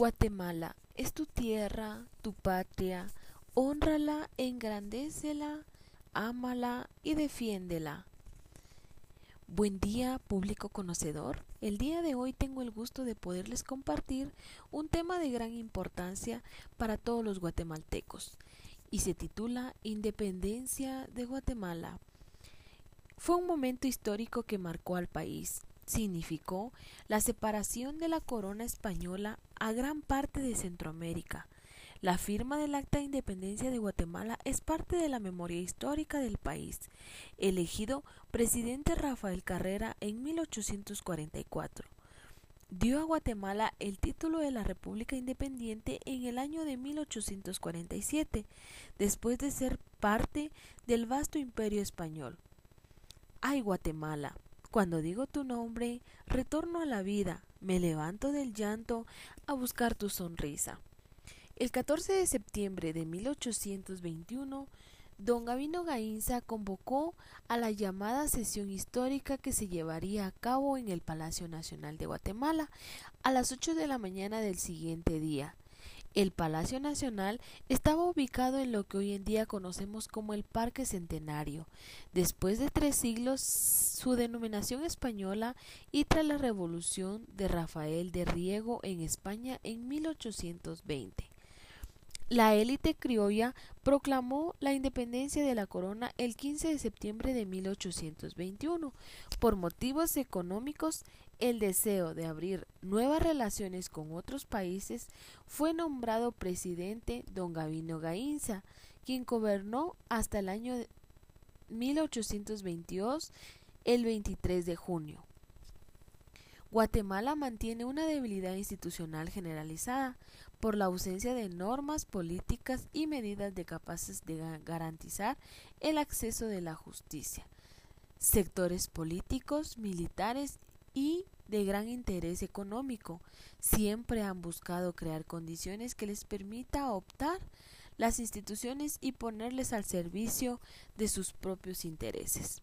Guatemala es tu tierra, tu patria, honrala, engrandécela, ámala y defiéndela. Buen día, público conocedor. El día de hoy tengo el gusto de poderles compartir un tema de gran importancia para todos los guatemaltecos y se titula Independencia de Guatemala. Fue un momento histórico que marcó al país. Significó la separación de la corona española a gran parte de Centroamérica. La firma del Acta de Independencia de Guatemala es parte de la memoria histórica del país. Elegido presidente Rafael Carrera en 1844. Dio a Guatemala el título de la República Independiente en el año de 1847, después de ser parte del vasto imperio español. ¡Ay, Guatemala! Cuando digo tu nombre, retorno a la vida, me levanto del llanto a buscar tu sonrisa. El 14 de septiembre de 1821, don Gavino Gainza convocó a la llamada sesión histórica que se llevaría a cabo en el Palacio Nacional de Guatemala a las 8 de la mañana del siguiente día. El Palacio Nacional estaba ubicado en lo que hoy en día conocemos como el Parque Centenario, después de tres siglos su denominación española y tras la revolución de Rafael de Riego en España en 1820. La élite criolla proclamó la independencia de la corona el 15 de septiembre de 1821. Por motivos económicos, el deseo de abrir nuevas relaciones con otros países fue nombrado presidente don Gavino Gainza, quien gobernó hasta el año 1822, el 23 de junio. Guatemala mantiene una debilidad institucional generalizada por la ausencia de normas políticas y medidas de capaces de garantizar el acceso de la justicia. Sectores políticos, militares y de gran interés económico siempre han buscado crear condiciones que les permita optar las instituciones y ponerles al servicio de sus propios intereses.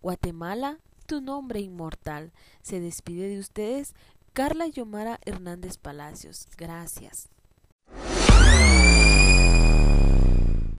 Guatemala tu nombre inmortal. Se despide de ustedes Carla Yomara Hernández Palacios. Gracias.